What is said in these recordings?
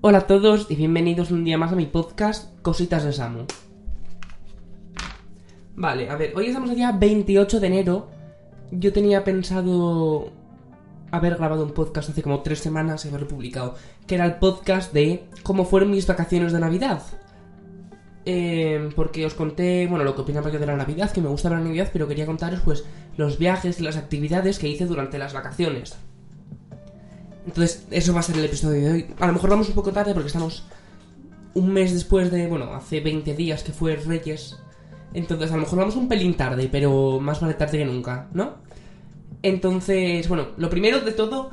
Hola a todos y bienvenidos un día más a mi podcast Cositas de Samu. Vale, a ver, hoy estamos el día 28 de enero. Yo tenía pensado haber grabado un podcast hace como tres semanas y haberlo publicado, que era el podcast de cómo fueron mis vacaciones de Navidad. Eh, porque os conté, bueno, lo que opinaba yo de la Navidad, que me gusta la Navidad, pero quería contaros pues los viajes y las actividades que hice durante las vacaciones. Entonces, eso va a ser el episodio de hoy. A lo mejor vamos un poco tarde porque estamos un mes después de, bueno, hace 20 días que fue Reyes. Entonces, a lo mejor vamos un pelín tarde, pero más vale tarde que nunca, ¿no? Entonces, bueno, lo primero de todo,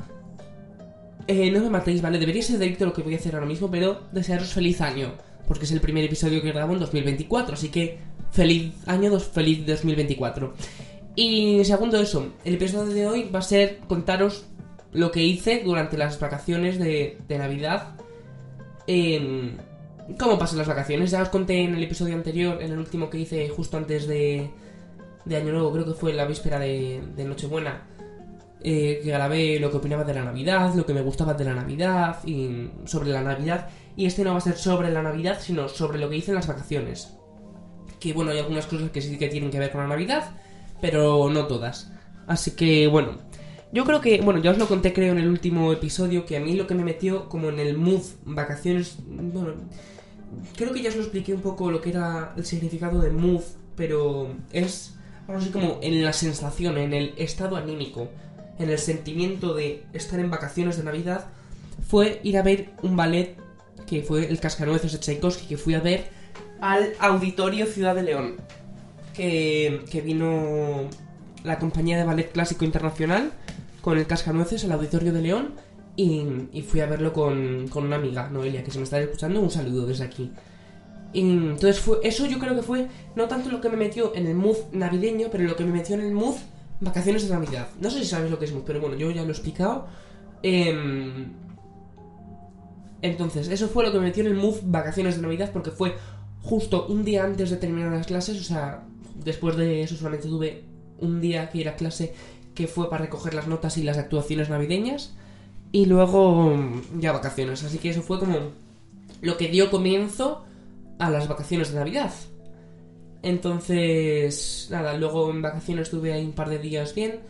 eh, no me matéis, ¿vale? Debería ser directo lo que voy a hacer ahora mismo, pero desearos feliz año, porque es el primer episodio que grabo en 2024, así que feliz año, dos, feliz 2024. Y segundo eso, el episodio de hoy va a ser contaros lo que hice durante las vacaciones de, de Navidad. Em, ¿Cómo pasan las vacaciones? Ya os conté en el episodio anterior, en el último que hice justo antes de, de Año Nuevo, creo que fue la víspera de, de Nochebuena, eh, que grabé lo que opinaba de la Navidad, lo que me gustaba de la Navidad y sobre la Navidad. Y este no va a ser sobre la Navidad, sino sobre lo que hice en las vacaciones. Que bueno, hay algunas cosas que sí que tienen que ver con la Navidad, pero no todas. Así que bueno, yo creo que, bueno, ya os lo conté creo en el último episodio, que a mí lo que me metió como en el mood vacaciones, bueno, creo que ya os lo expliqué un poco lo que era el significado de mood, pero es algo así como en la sensación, en el estado anímico, en el sentimiento de estar en vacaciones de Navidad, fue ir a ver un ballet que fue el Cascanueces de Tchaikovsky, que fui a ver al Auditorio Ciudad de León, que, que vino la compañía de ballet clásico internacional con el Cascanueces al Auditorio de León y, fui a verlo con, con, una amiga, Noelia, que se me está escuchando, un saludo desde aquí. Y entonces fue, eso yo creo que fue no tanto lo que me metió en el mood navideño, pero lo que me metió en el mood vacaciones de Navidad. No sé si sabéis lo que es mood, pero bueno, yo ya lo he explicado. Eh, entonces, eso fue lo que me metió en el mood vacaciones de Navidad porque fue justo un día antes de terminar las clases, o sea, después de eso solamente tuve un día que ir a clase que fue para recoger las notas y las actuaciones navideñas y luego ya vacaciones. Así que eso fue como lo que dio comienzo a las vacaciones de Navidad. Entonces, nada, luego en vacaciones estuve ahí un par de días bien.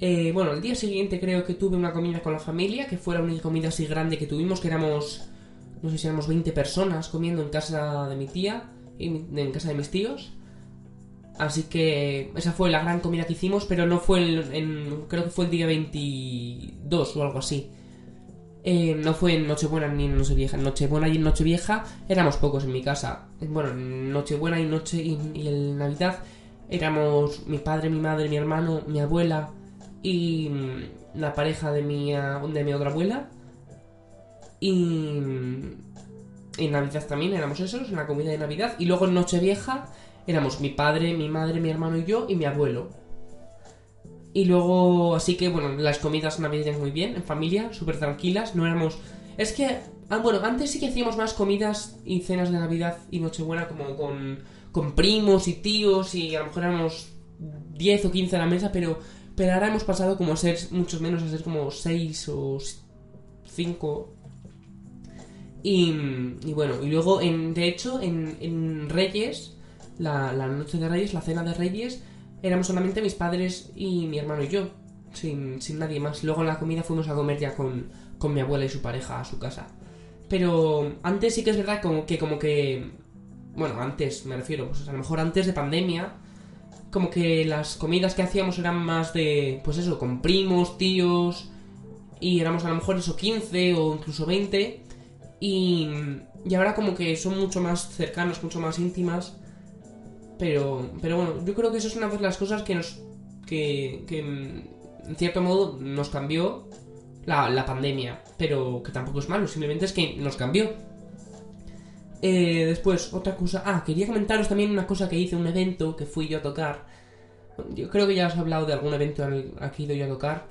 Eh, bueno, el día siguiente creo que tuve una comida con la familia, que fue la única comida así grande que tuvimos, que éramos, no sé si éramos 20 personas comiendo en casa de mi tía y en casa de mis tíos. Así que esa fue la gran comida que hicimos, pero no fue en, creo que fue el día 22 o algo así. Eh, no fue en Nochebuena ni en Nochevieja. En Nochebuena y en Nochevieja éramos pocos en mi casa. Bueno, en Nochebuena y Noche y, y en Navidad éramos mi padre, mi madre, mi hermano, mi abuela y la pareja de mi, de mi otra abuela. Y en Navidad también éramos esos, en la comida de Navidad. Y luego en Nochevieja éramos mi padre, mi madre, mi hermano y yo y mi abuelo. Y luego, así que bueno, las comidas navideñas muy bien, en familia, súper tranquilas, no éramos... Es que, ah, bueno, antes sí que hacíamos más comidas y cenas de Navidad y Nochebuena como con, con primos y tíos y a lo mejor éramos 10 o 15 a la mesa, pero, pero ahora hemos pasado como a ser muchos menos, a ser como 6 o 5. Y, y bueno, y luego, en, de hecho, en, en Reyes la, la, noche de Reyes, la cena de Reyes, éramos solamente mis padres y mi hermano y yo, sin, sin nadie más. Luego en la comida fuimos a comer ya con, con, mi abuela y su pareja a su casa. Pero antes sí que es verdad como que, como que, bueno, antes me refiero, pues a lo mejor antes de pandemia, como que las comidas que hacíamos eran más de, pues eso, con primos, tíos, y éramos a lo mejor eso 15 o incluso 20, y, y ahora como que son mucho más cercanas, mucho más íntimas pero, pero bueno, yo creo que eso es una de las cosas que nos. que, que en cierto modo nos cambió la, la, pandemia. Pero que tampoco es malo, simplemente es que nos cambió. Eh, después, otra cosa. Ah, quería comentaros también una cosa que hice, un evento que fui yo a tocar. Yo creo que ya os he hablado de algún evento al, al que he ido yo a tocar.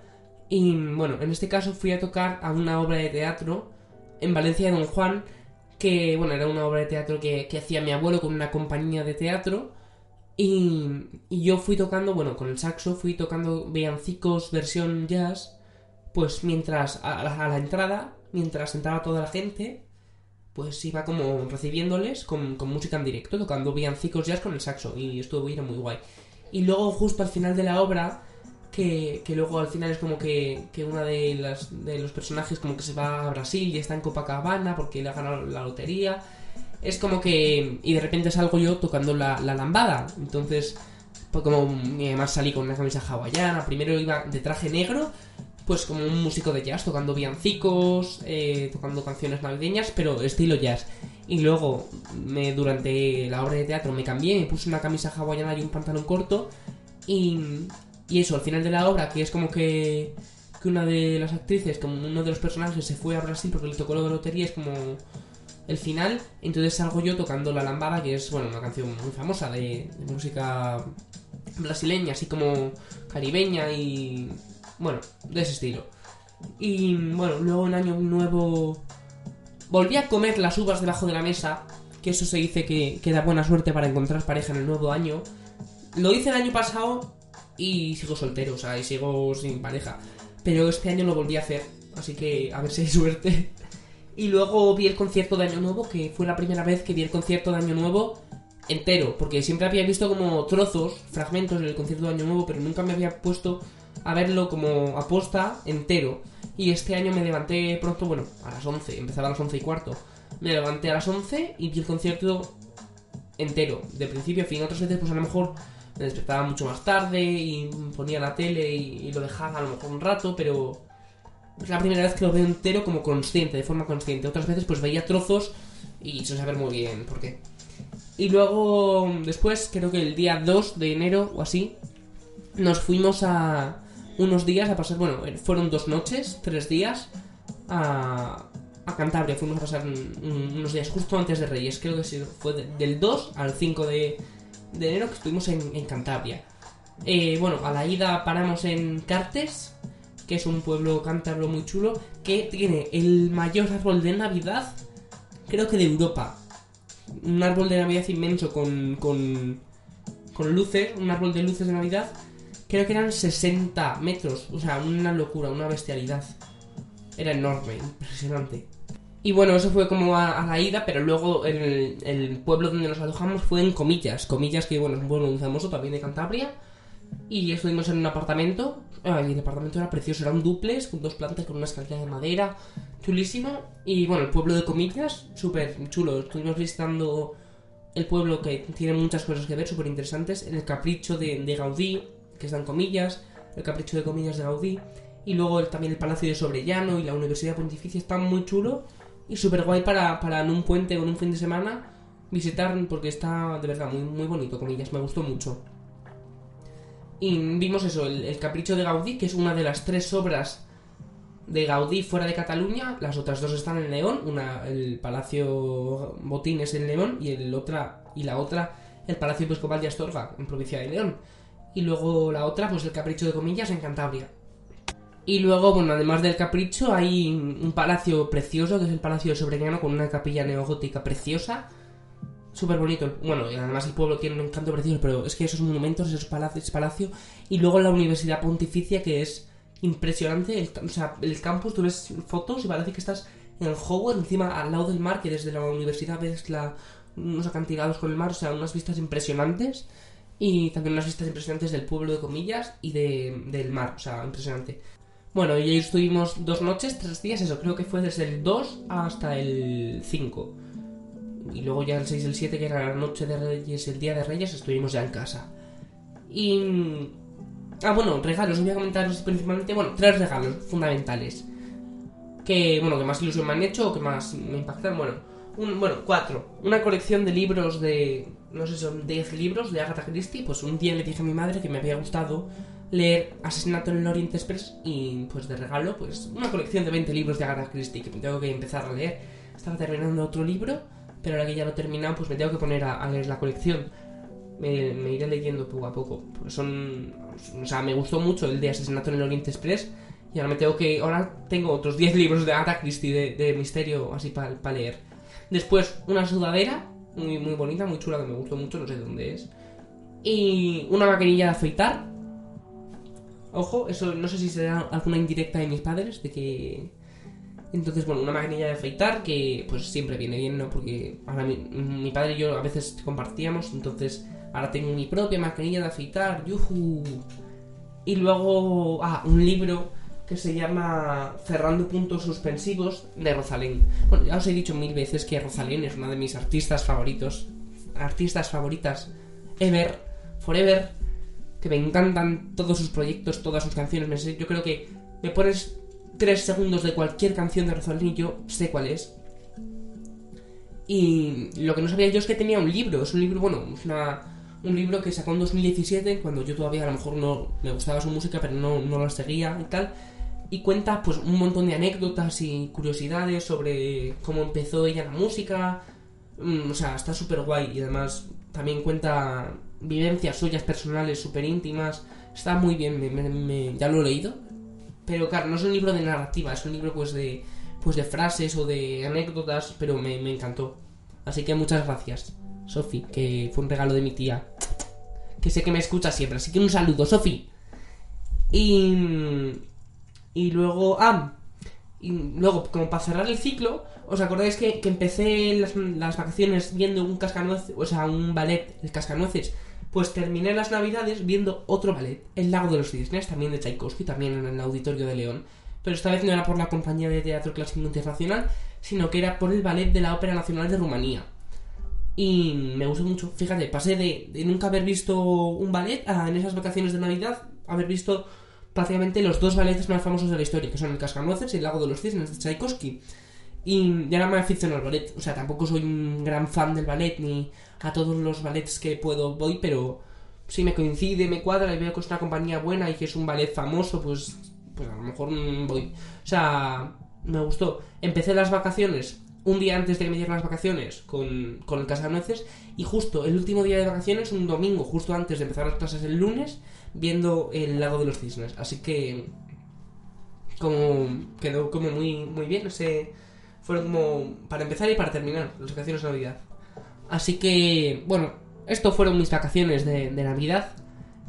Y bueno, en este caso fui a tocar a una obra de teatro en Valencia de Don Juan. Que bueno, era una obra de teatro que, que hacía mi abuelo con una compañía de teatro. Y, yo fui tocando, bueno, con el saxo fui tocando villancicos versión jazz, pues mientras a la, a la, entrada mientras entraba toda la gente, pues iba como recibiéndoles con, música en directo, tocando villancicos jazz con el saxo, y estuvo era muy guay. Y luego, justo al final de la obra, que, luego al final es como que, que una de, las, de los personajes como que se va a Brasil y está en Copacabana porque le ha ganado la lotería. Es como que... Y de repente salgo yo tocando la, la lambada. Entonces, pues como además salí con una camisa hawaiana, primero iba de traje negro pues como un músico de jazz, tocando villancicos, eh, tocando canciones navideñas, pero estilo jazz. Y luego, me, durante la obra de teatro, me cambié, me puse una camisa hawaiana y un pantalón corto. Y, y eso, al final de la obra, que es como que, que una de las actrices, como uno de los personajes, se fue a Brasil porque le tocó la lotería, es como el final. Entonces salgo yo tocando La Lambada, que es, bueno, una canción muy famosa de música brasileña, así como caribeña y bueno, de ese estilo. Y bueno, luego en Año Nuevo volví a comer las uvas debajo de la mesa, que eso se dice que, que da buena suerte para encontrar pareja en el nuevo año. Lo hice el año pasado y sigo soltero, o sea, y sigo sin pareja. Pero este año lo volví a hacer, así que a ver si hay suerte. Y luego vi el concierto de Año Nuevo, que fue la primera vez que vi el concierto de Año Nuevo entero, porque siempre había visto como trozos, fragmentos del concierto de Año Nuevo, pero nunca me había puesto a verlo como aposta entero. Y este año me levanté pronto, bueno, a las 11, empezaba a las 11 y cuarto. Me levanté a las 11 y vi el concierto entero, de principio a fin. Otras veces, pues a lo mejor me despertaba mucho más tarde y ponía la tele y, lo dejaba a lo mejor un rato, pero es la primera vez que lo veo entero como consciente, de forma consciente. Otras veces, pues veía trozos y sin saber muy bien por qué. Y luego, después, creo que el día 2 de enero o así, nos fuimos a, unos días a pasar, bueno, eh, fueron dos noches, tres días a, a Cantabria. Fuimos a pasar unos días justo antes de Reyes, creo que fue del 2 al 5 de, enero que estuvimos en, Cantabria. Eh, bueno, a la ida paramos en Cartes, que es un pueblo cántabro muy chulo, que tiene el mayor árbol de Navidad, creo que de Europa. Un árbol de Navidad inmenso con, con, con luces, un árbol de luces de Navidad creo que eran 60 metros, o sea, una locura, una bestialidad. Era enorme, impresionante. Y bueno, eso fue como a, la ida, pero luego el, el, pueblo donde nos alojamos fue en Comillas. Comillas, que bueno, es un pueblo muy famoso también de Cantabria. Y estuvimos en un apartamento. y el apartamento era precioso, era un duplex con dos plantas con una escalera de madera, chulísimo. Y bueno, el pueblo de Comillas, súper chulo. Estuvimos visitando el pueblo que tiene muchas cosas que ver, súper interesantes. El capricho de, de Gaudí, que están comillas, el capricho de comillas de Gaudí, y luego también el Palacio de Sobrellano y la Universidad Pontificia están muy chulo y súper guay para, para en un puente o en un fin de semana visitar porque está de verdad muy, muy bonito, comillas, me gustó mucho. Y vimos eso, el, Capricho de Gaudí, que es una de las tres obras de Gaudí fuera de Cataluña, las otras dos están en León, una el Palacio Botín es en León y el otra y la otra el Palacio Episcopal de Astorga en provincia de León y luego la otra, pues el capricho de comillas en Cantabria. Y luego, bueno, además del capricho, hay un palacio precioso, que es el Palacio de Sobrellano, con una capilla neogótica preciosa. Súper bonito. Bueno, y además el pueblo tiene un encanto precioso, pero es que esos monumentos, esos palacios, ese palacio. Y luego la Universidad Pontificia, que es impresionante. El, o sea, el campus, tú ves fotos y parece que estás en Hogwarts, encima al lado del mar, que desde la universidad ves la, unos acantilados con el mar, o sea, unas vistas impresionantes. Y también unas vistas impresionantes del pueblo de comillas y de, del mar, o sea, impresionante. Bueno, y ahí estuvimos dos noches, tres días, eso, creo que fue desde el 2 hasta el 5. Y luego ya el 6 y el 7, que era la noche de Reyes, el día de Reyes, estuvimos ya en casa. Y... Ah, bueno, regalos, voy a comentaros principalmente, bueno, tres regalos fundamentales. Que, bueno, que más ilusión me han hecho o que más me impactan, bueno bueno, cuatro. Una colección de libros de, no sé, son 10 libros de Agatha Christie. Pues un día le dije a mi madre que me había gustado leer Asesinato en el Orient Express y pues de regalo, pues una colección de 20 libros de Agatha Christie que tengo que empezar a leer. Estaba terminando otro libro, pero ahora que ya lo he terminado, pues me tengo que poner a, leer la colección. Me, iré leyendo poco a poco. Son, o sea, me gustó mucho el de Asesinato en el Orient Express. Y ahora me tengo que. Ahora tengo otros 10 libros de Agatha Christie de, misterio así para leer. Después, una sudadera, muy, muy bonita, muy chula, que me gustó mucho, no sé dónde es. Y una maquinilla de afeitar. Ojo, eso no sé si será alguna indirecta de mis padres, de que Entonces, bueno, una maquinilla de afeitar que pues siempre viene bien, ¿no? Porque ahora mi, mi padre y yo a veces compartíamos, entonces ahora tengo mi propia maquinilla de afeitar, yuhu. Y luego, ah, un libro que se llama Cerrando puntos suspensivos de Rosalén. Bueno, ya os he dicho mil veces que Rosalén es una de mis artistas favoritos, artistas favoritas ever, forever, que me encantan todos sus proyectos, todas sus canciones. Yo creo que me pones tres segundos de cualquier canción de yo sé cuál es. Y lo que no sabía yo es que tenía un libro. Es un libro, bueno, es una, un libro que sacó en 2017, cuando yo todavía a lo mejor no me gustaba su música, pero no, no la seguía y tal. Y cuenta pues un montón de anécdotas y curiosidades sobre cómo empezó ella la música. Mm, o sea, está súper guay. Y además también cuenta vivencias suyas personales súper íntimas. Está muy bien, me- ya lo he leído. Pero claro, no es un libro de narrativa, es un libro pues de, pues de frases o de anécdotas, pero me, me encantó. Así que muchas gracias, Sofi, que fue un regalo de mi tía. Que sé que me escucha siempre, así que un saludo, Sofi. Y, y luego, ah, y luego, como para cerrar el ciclo, ¿os acordáis que, que empecé las, las vacaciones viendo un cascanueces, o sea, un ballet, el cascanueces? Pues terminé las navidades viendo otro ballet, El Lago de los Cisnes, también de Tchaikovsky, también en el Auditorio de León. Pero esta vez no era por la Compañía de Teatro Clásico Internacional, sino que era por el ballet de la Ópera Nacional de Rumanía. Y me gustó mucho. Fíjate, pasé de, de nunca haber visto un ballet a en esas vacaciones de Navidad haber visto prácticamente los dos ballets más famosos de la historia, que son el Cascanueces y el Lago de los Cisnes de Tchaikovsky. Y ya no me aficiono al ballet. O sea, tampoco soy un gran fan del ballet, ni a todos los ballets que puedo voy, pero si me coincide, me cuadra y veo que es una compañía buena y que es un ballet famoso, pues, pues a lo mejor mm, voy. O sea, me gustó. Empecé las vacaciones un día antes de que me dieran las vacaciones con, con el Cascanueces y justo el último día de vacaciones, un domingo, justo antes de empezar las clases el lunes, viendo el lago de los cisnes. Así que como quedó como muy, muy bien. Ese, fueron como para empezar y para terminar las vacaciones de Navidad. Así que, bueno, esto fueron mis vacaciones de, de Navidad,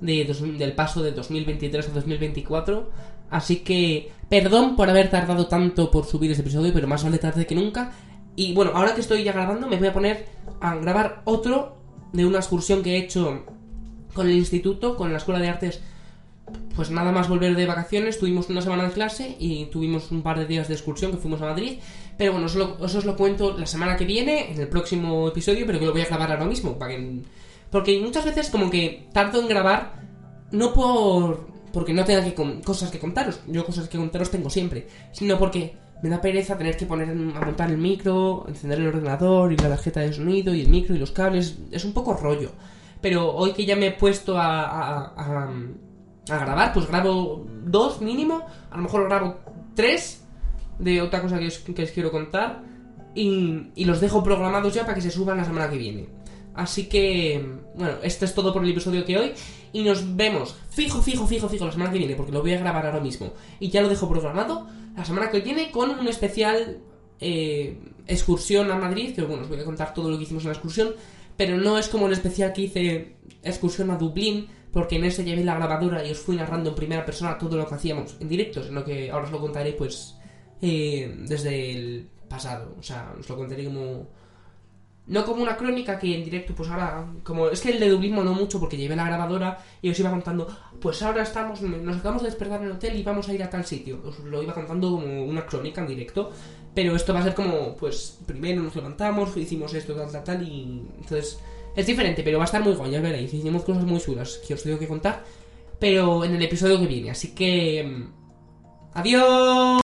de dos- del paso de 2023 a 2024. Así que, perdón por haber tardado tanto por subir este episodio, pero más vale tarde que nunca. Y bueno, ahora que estoy ya grabando, me voy a poner a grabar otro de una excursión que he hecho con el instituto, con la Escuela de Artes pues nada más volver de vacaciones, tuvimos una semana de clase y tuvimos un par de días de excursión que fuimos a Madrid. Pero bueno, os, os lo cuento la semana que viene, en el próximo episodio, pero que lo voy a grabar ahora mismo. Porque muchas veces como que tardo en grabar, no por... porque no tenga que cosas que contaros, yo cosas que contaros tengo siempre, sino porque me da pereza tener que poner a montar el micro, encender el ordenador y la tarjeta de sonido y el micro y los cables, es un poco rollo. Pero hoy que ya me he puesto a, a- a- a grabar, pues grabo dos mínimo, a lo mejor grabo tres de otra cosa que os, que os quiero contar y, y los dejo programados ya para que se suban la semana que viene. Así que, bueno, esto es todo por el episodio que hoy y nos vemos fijo, fijo, fijo, fijo la semana que viene porque lo voy a grabar ahora mismo y ya lo dejo programado la semana que viene con un especial eh, excursión a Madrid, que bueno, os voy a contar todo lo que hicimos en la excursión, pero no es como el especial que hice excursión a Dublín, porque en ese llevé la grabadora y os fui narrando en primera persona todo lo que hacíamos en directo, sino que ahora os lo contaré pues eh, desde el pasado, o sea, os lo contaré como... No como una crónica que en directo, pues ahora, como es que el de Dublín no mucho porque llevé la grabadora y os iba contando, pues ahora estamos, nos acabamos de despertar en el hotel y vamos a ir a tal sitio. Os lo iba contando como una crónica en directo, pero esto va a ser como, pues primero nos levantamos, hicimos esto, tal, tal, tal, y entonces es diferente, pero va a estar muy guay, ya veréis. Hicimos cosas muy chulas que os tengo que contar, pero en el episodio que viene, así que... mm, ¡Adiós!